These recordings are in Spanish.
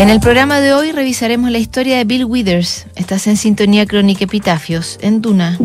En el programa de hoy revisaremos la historia de Bill Withers. Estás en sintonía crónica Epitafios, en Duna.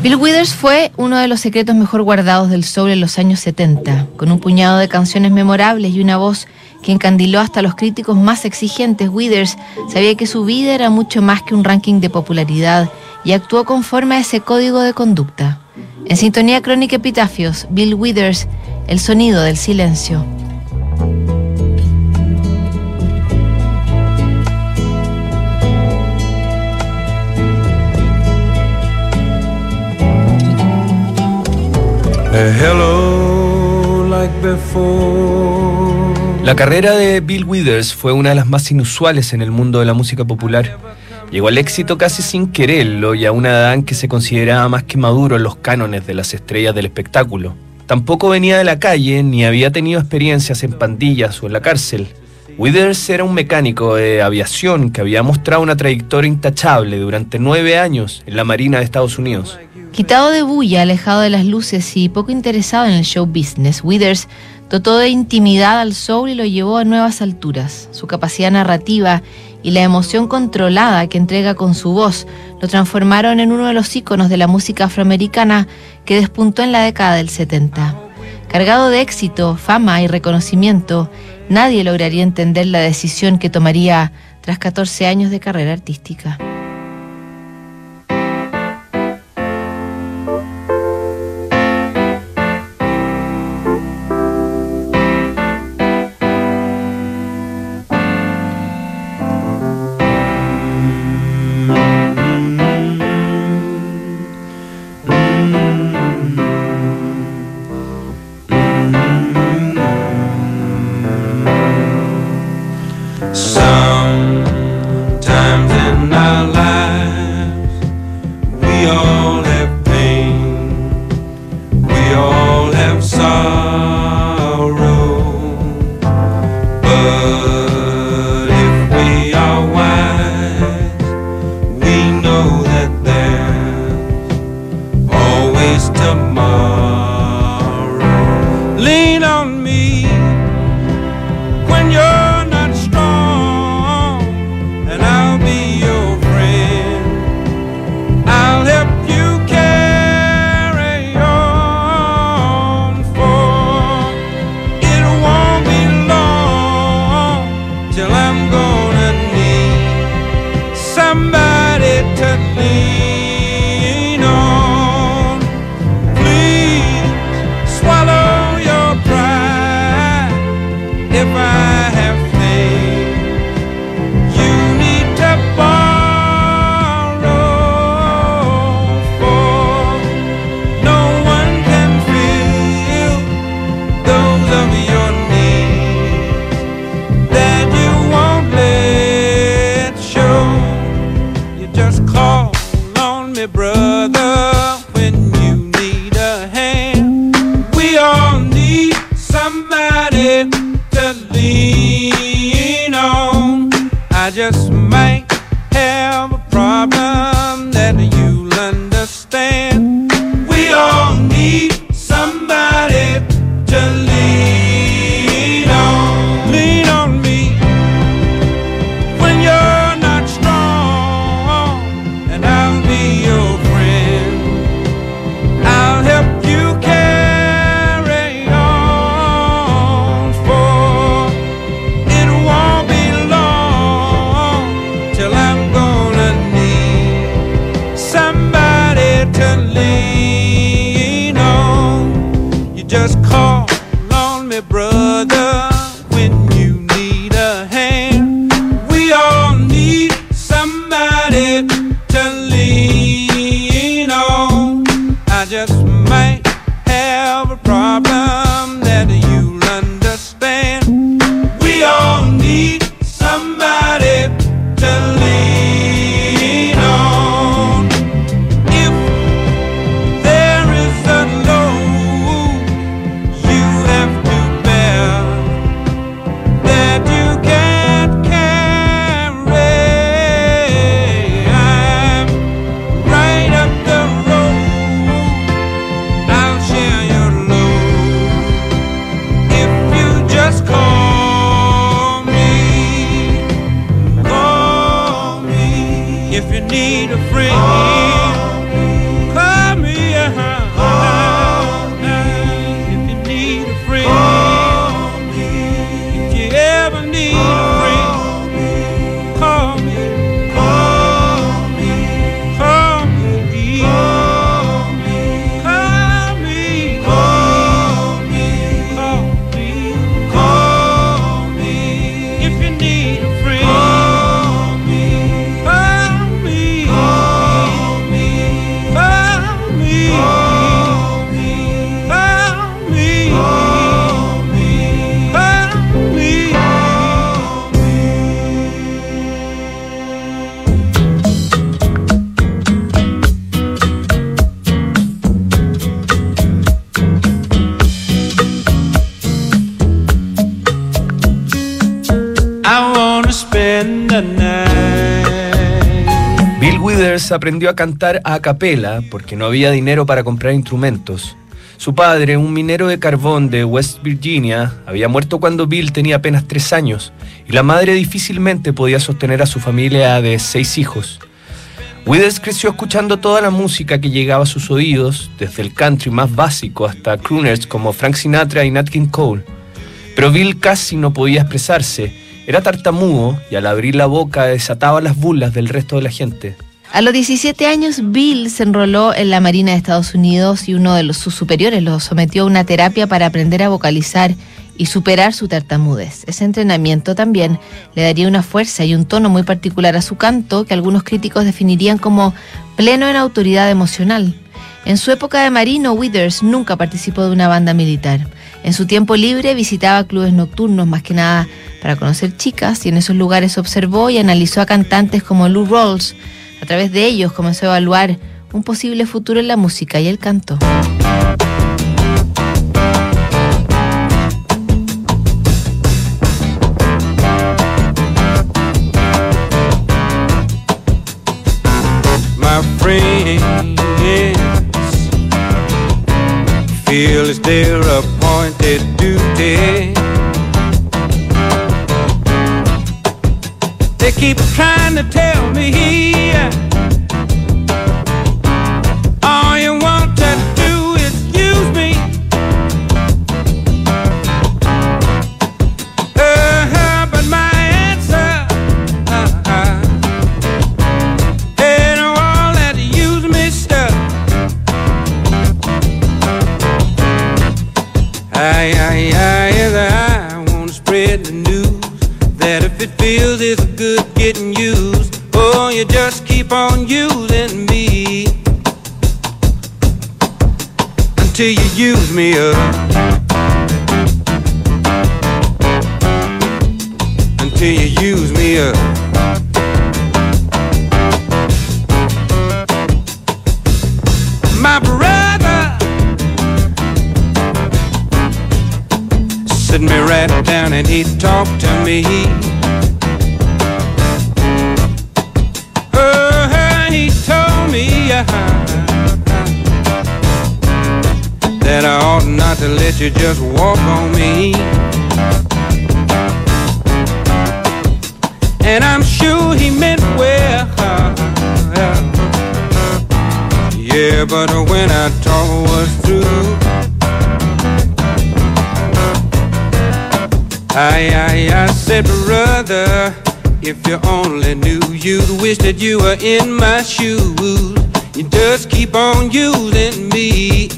Bill Withers fue uno de los secretos mejor guardados del soul en los años 70, con un puñado de canciones memorables y una voz que encandiló hasta los críticos más exigentes. Withers sabía que su vida era mucho más que un ranking de popularidad y actuó conforme a ese código de conducta. En sintonía crónica Epitafios, Bill Withers, el sonido del silencio. La carrera de Bill Withers fue una de las más inusuales en el mundo de la música popular. Llegó al éxito casi sin quererlo y a una edad en que se consideraba más que maduro en los cánones de las estrellas del espectáculo. Tampoco venía de la calle ni había tenido experiencias en pandillas o en la cárcel. Withers era un mecánico de aviación que había mostrado una trayectoria intachable durante nueve años en la Marina de Estados Unidos. Quitado de bulla, alejado de las luces y poco interesado en el show business, Withers dotó de intimidad al soul y lo llevó a nuevas alturas. Su capacidad narrativa y la emoción controlada que entrega con su voz lo transformaron en uno de los íconos de la música afroamericana que despuntó en la década del 70. Cargado de éxito, fama y reconocimiento, nadie lograría entender la decisión que tomaría tras 14 años de carrera artística. So aprendió a cantar a capela porque no había dinero para comprar instrumentos. Su padre, un minero de carbón de West Virginia, había muerto cuando Bill tenía apenas tres años y la madre difícilmente podía sostener a su familia de seis hijos. Withers creció escuchando toda la música que llegaba a sus oídos, desde el country más básico hasta crooners como Frank Sinatra y Nat King Cole. Pero Bill casi no podía expresarse, era tartamudo y al abrir la boca desataba las burlas del resto de la gente. A los 17 años, Bill se enroló en la Marina de Estados Unidos y uno de sus superiores lo sometió a una terapia para aprender a vocalizar y superar su tartamudez. Ese entrenamiento también le daría una fuerza y un tono muy particular a su canto que algunos críticos definirían como pleno en autoridad emocional. En su época de marino, Withers nunca participó de una banda militar. En su tiempo libre visitaba clubes nocturnos más que nada para conocer chicas y en esos lugares observó y analizó a cantantes como Lou Rawls. A través de ellos comenzó a evaluar un posible futuro en la música y el canto. my friends feel it's their appointed duty. They keep trying to tell me I, I, I, yes, I wanna spread the news that if it feels it's good getting used, oh, you just keep on using me until you use me up. Until you use me up. And he talked to me. Oh he told me uh, that I ought not to let you just walk on me. And I'm sure he meant well yeah, but when I talk was through, I, I, I said, brother, if you only knew, you'd wish that you were in my shoes. You just keep on using me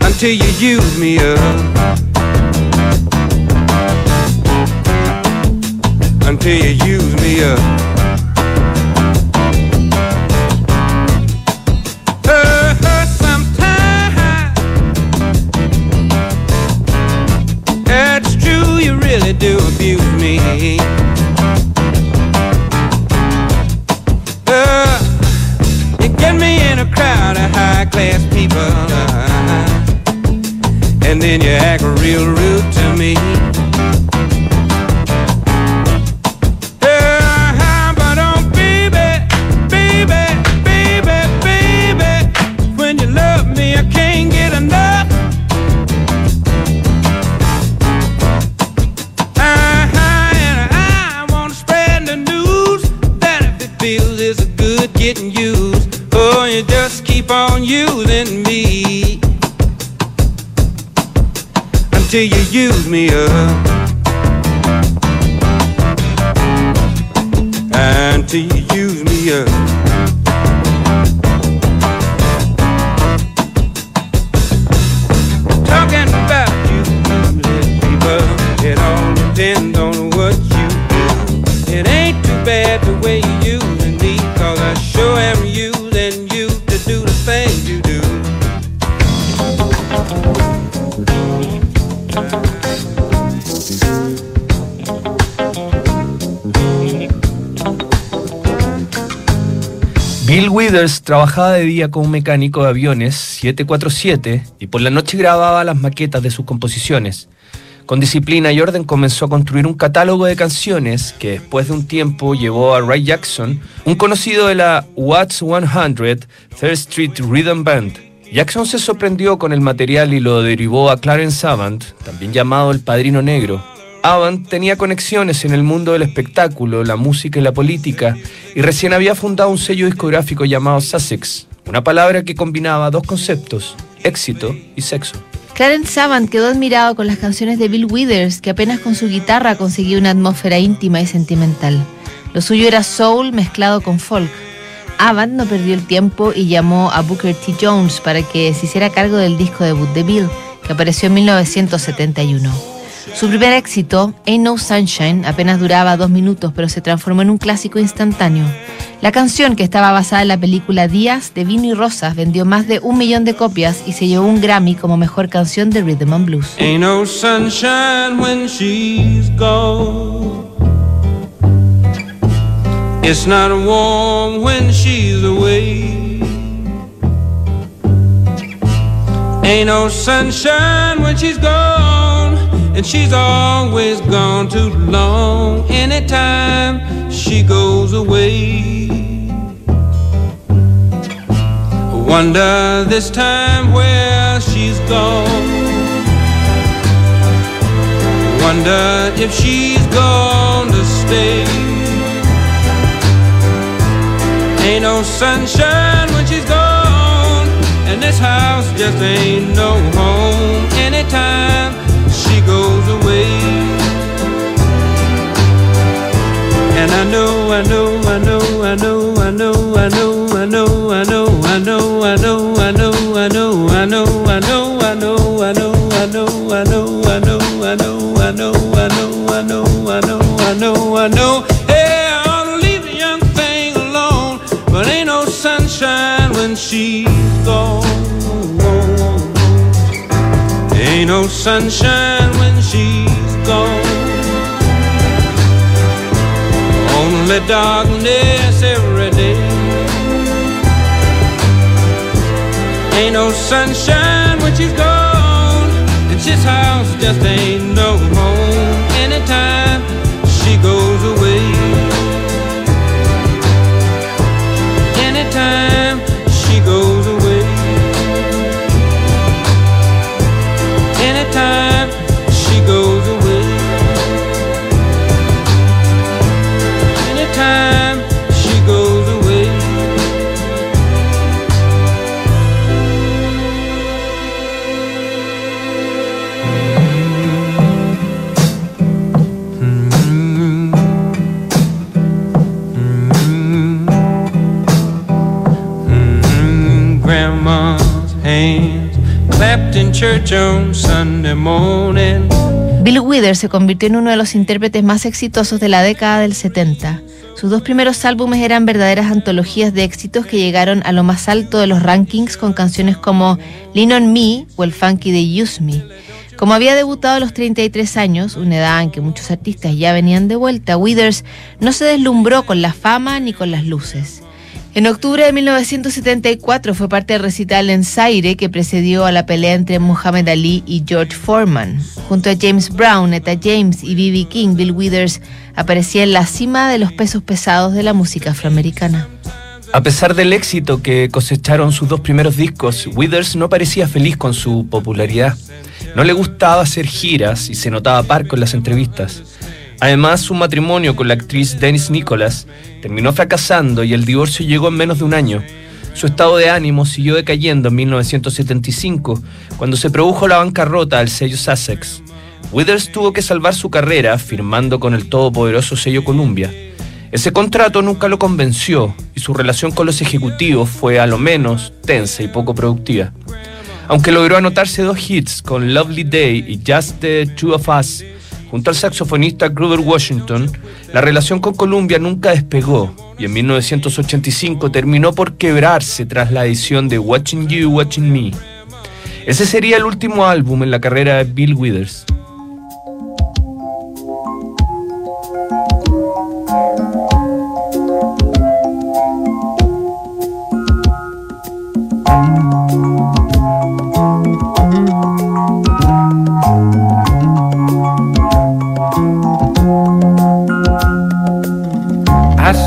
until you use me up. Until you use me up. People, and then you act real rude to me. Trabajaba de día como mecánico de aviones 747 y por la noche grababa las maquetas de sus composiciones. Con disciplina y orden comenzó a construir un catálogo de canciones que después de un tiempo llevó a Ray Jackson, un conocido de la Watts 100 Third Street Rhythm Band. Jackson se sorprendió con el material y lo derivó a Clarence Avant, también llamado el Padrino Negro, Avant tenía conexiones en el mundo del espectáculo, la música y la política, y recién había fundado un sello discográfico llamado Sussex, una palabra que combinaba dos conceptos, éxito y sexo. Clarence Avant quedó admirado con las canciones de Bill Withers, que apenas con su guitarra conseguía una atmósfera íntima y sentimental. Lo suyo era soul mezclado con folk. Avant no perdió el tiempo y llamó a Booker T. Jones para que se hiciera cargo del disco debut de Bill, que apareció en 1971. Su primer éxito, Ain't No Sunshine, apenas duraba dos minutos, pero se transformó en un clásico instantáneo. La canción, que estaba basada en la película Días de Vino y Rosas, vendió más de un millón de copias y se llevó un Grammy como mejor canción de Rhythm and Blues. Ain't no sunshine when she's gone. It's not warm when she's away. Ain't no sunshine when she's gone. And she's always gone too long anytime she goes away. Wonder this time where she's gone. Wonder if she's gonna stay. Ain't no sunshine when she's gone, and this house just ain't no home anytime she goes away. And I know, I know, I know, I know, I know, I know, I know, I know, I know, I know, I know, I know, I know, darkness every day. Ain't no sunshine Withers se convirtió en uno de los intérpretes más exitosos de la década del 70. Sus dos primeros álbumes eran verdaderas antologías de éxitos que llegaron a lo más alto de los rankings con canciones como Lean on Me o el funky de Use Me. Como había debutado a los 33 años, una edad en que muchos artistas ya venían de vuelta, Withers no se deslumbró con la fama ni con las luces. En octubre de 1974 fue parte del recital en Zaire que precedió a la pelea entre Muhammad Ali y George Foreman. Junto a James Brown, Etta James y B.B. King, Bill Withers aparecía en la cima de los pesos pesados de la música afroamericana. A pesar del éxito que cosecharon sus dos primeros discos, Withers no parecía feliz con su popularidad. No le gustaba hacer giras y se notaba parco en las entrevistas. Además, su matrimonio con la actriz Dennis Nicholas terminó fracasando y el divorcio llegó en menos de un año. Su estado de ánimo siguió decayendo en 1975, cuando se produjo la bancarrota del sello Sussex. Withers tuvo que salvar su carrera firmando con el todopoderoso sello Columbia. Ese contrato nunca lo convenció y su relación con los ejecutivos fue a lo menos tensa y poco productiva. Aunque logró anotarse dos hits con Lovely Day y Just the Two of Us, junto al saxofonista Gruber Washington, la relación con Columbia nunca despegó y en 1985 terminó por quebrarse tras la edición de Watching You, Watching Me. Ese sería el último álbum en la carrera de Bill Withers.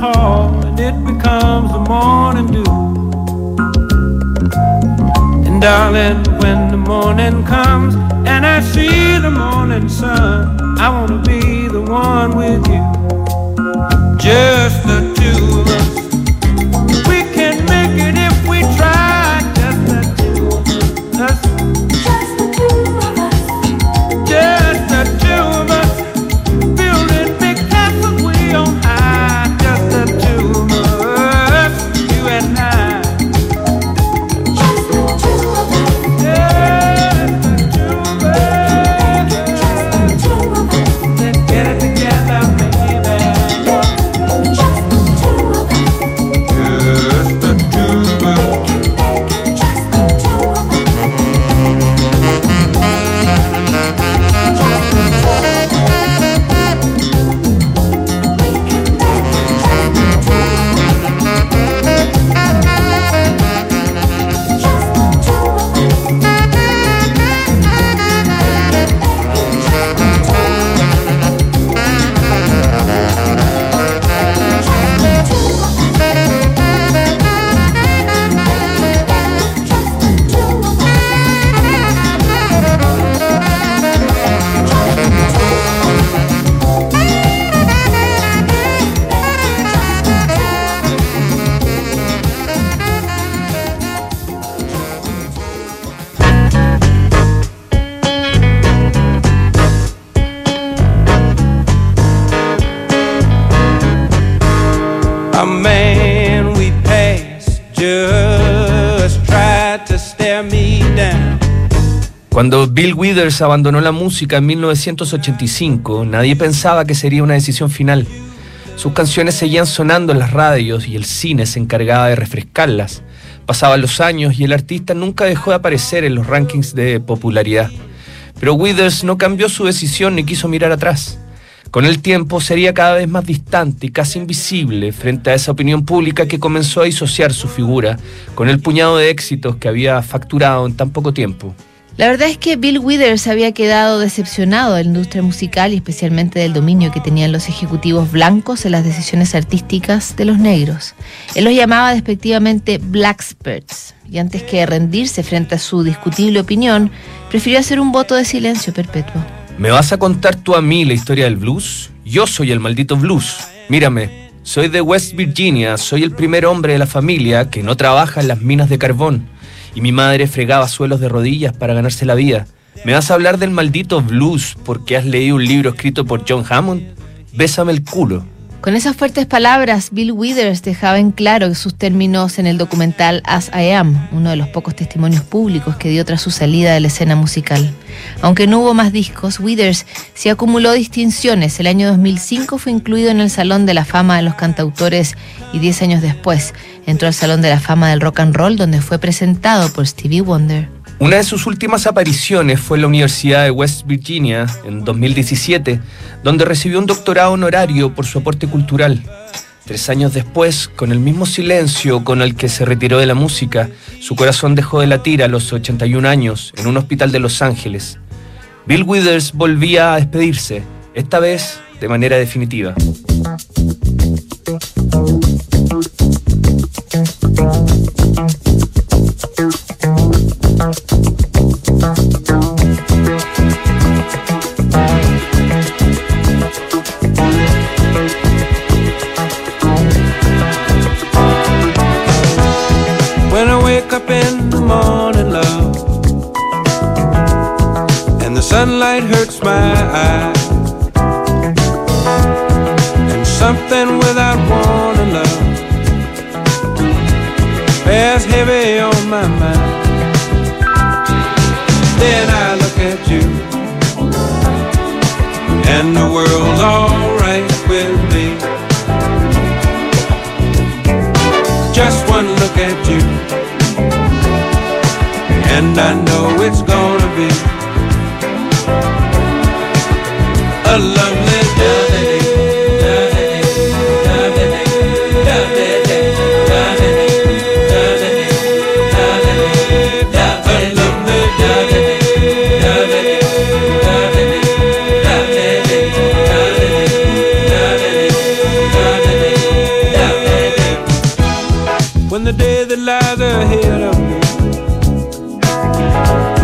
hall, and it becomes the morning dew. And darling, when the morning comes and I see the morning sun, I wanna be the one with you, just Cuando Bill Withers abandonó la música en 1985, nadie pensaba que sería una decisión final. Sus canciones seguían sonando en las radios y el cine se encargaba de refrescarlas, Pasaban los años y el artista nunca dejó de aparecer en los rankings de popularidad. Pero Withers no cambió su decisión ni quiso mirar atrás. Con el tiempo sería cada vez más distante y casi invisible frente a esa opinión pública que comenzó a disociar su figura con el puñado de éxitos que había facturado en tan poco tiempo. La verdad es que Bill Withers había quedado decepcionado de la industria musical y especialmente del dominio que tenían los ejecutivos blancos en las decisiones artísticas de los negros. Él los llamaba despectivamente Blackspirts y antes que rendirse frente a su discutible opinión, prefirió hacer un voto de silencio perpetuo. ¿Me vas a contar tú a mí la historia del blues? Yo soy el maldito blues. Mírame, soy de West Virginia, soy el primer hombre de la familia que no trabaja en las minas de carbón. Y mi madre fregaba suelos de rodillas para ganarse la vida. ¿Me vas a hablar del maldito blues porque has leído un libro escrito por John Hammond? Bésame el culo. Con esas fuertes palabras, Bill Withers dejaba en claro sus términos en el documental As I Am, uno de los pocos testimonios públicos que dio tras su salida de la escena musical. Aunque no hubo más discos, Withers sí acumuló distinciones. El año 2005 fue incluido en el Salón de la Fama de los Cantautores y 10 años después entró al Salón de la Fama del Rock and Roll donde fue presentado por Stevie Wonder. Una de sus últimas apariciones fue en la Universidad de West Virginia en 2017, donde recibió un doctorado honorario por su aporte cultural. Tres años después, con el mismo silencio con el que se retiró de la música, su corazón dejó de latir a los 81 años en un hospital de Los Ángeles. Bill Withers volvía a despedirse, esta vez de manera definitiva. And something without warning, love, bears heavy on my mind. Then I look at you, and the world's alright with me. Just one look at you and I know it's gonna be When the day that lies ahead of me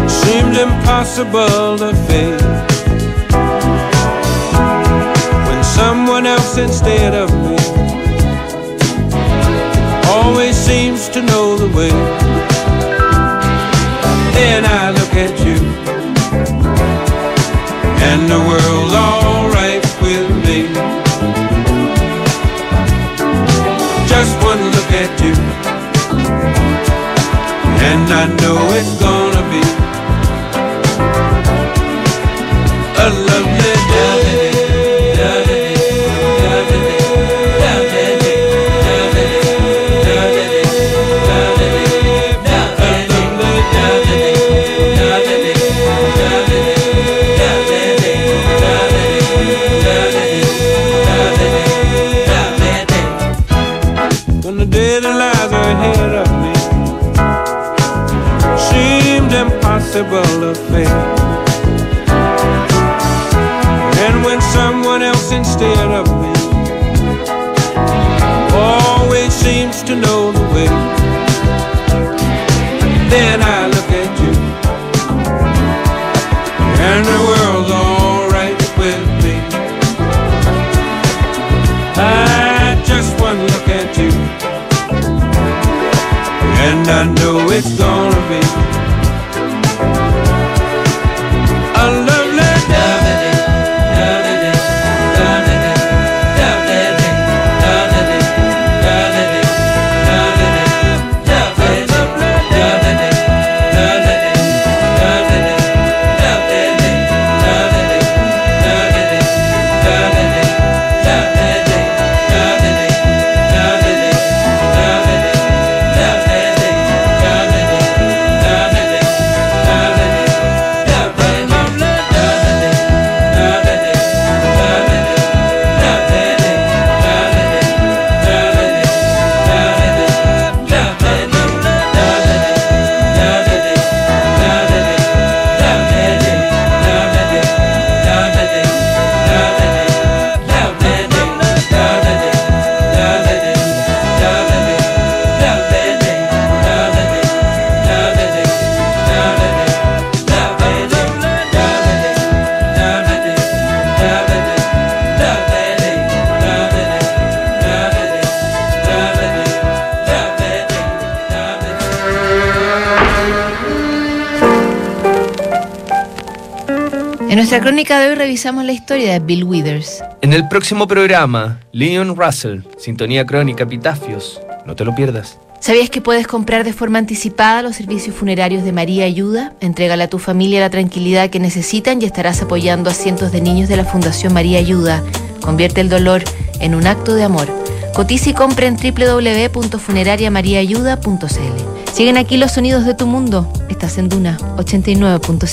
seems impossible to face. When someone else instead of me always seems to know the way. Then I I know it's gonna nuestra crónica de hoy revisamos la historia de Bill Withers. En el próximo programa, Leon Russell, Sintonía Crónica, Epitafios. No te lo pierdas. ¿Sabías que puedes comprar de forma anticipada los servicios funerarios de María Ayuda? Entrégale a tu familia la tranquilidad que necesitan y estarás apoyando a cientos de niños de la Fundación María Ayuda. Convierte el dolor en un acto de amor. Cotiza y compra en www.funerariamariaayuda.cl. Siguen aquí los sonidos de tu mundo. Estás en Duna 89.5.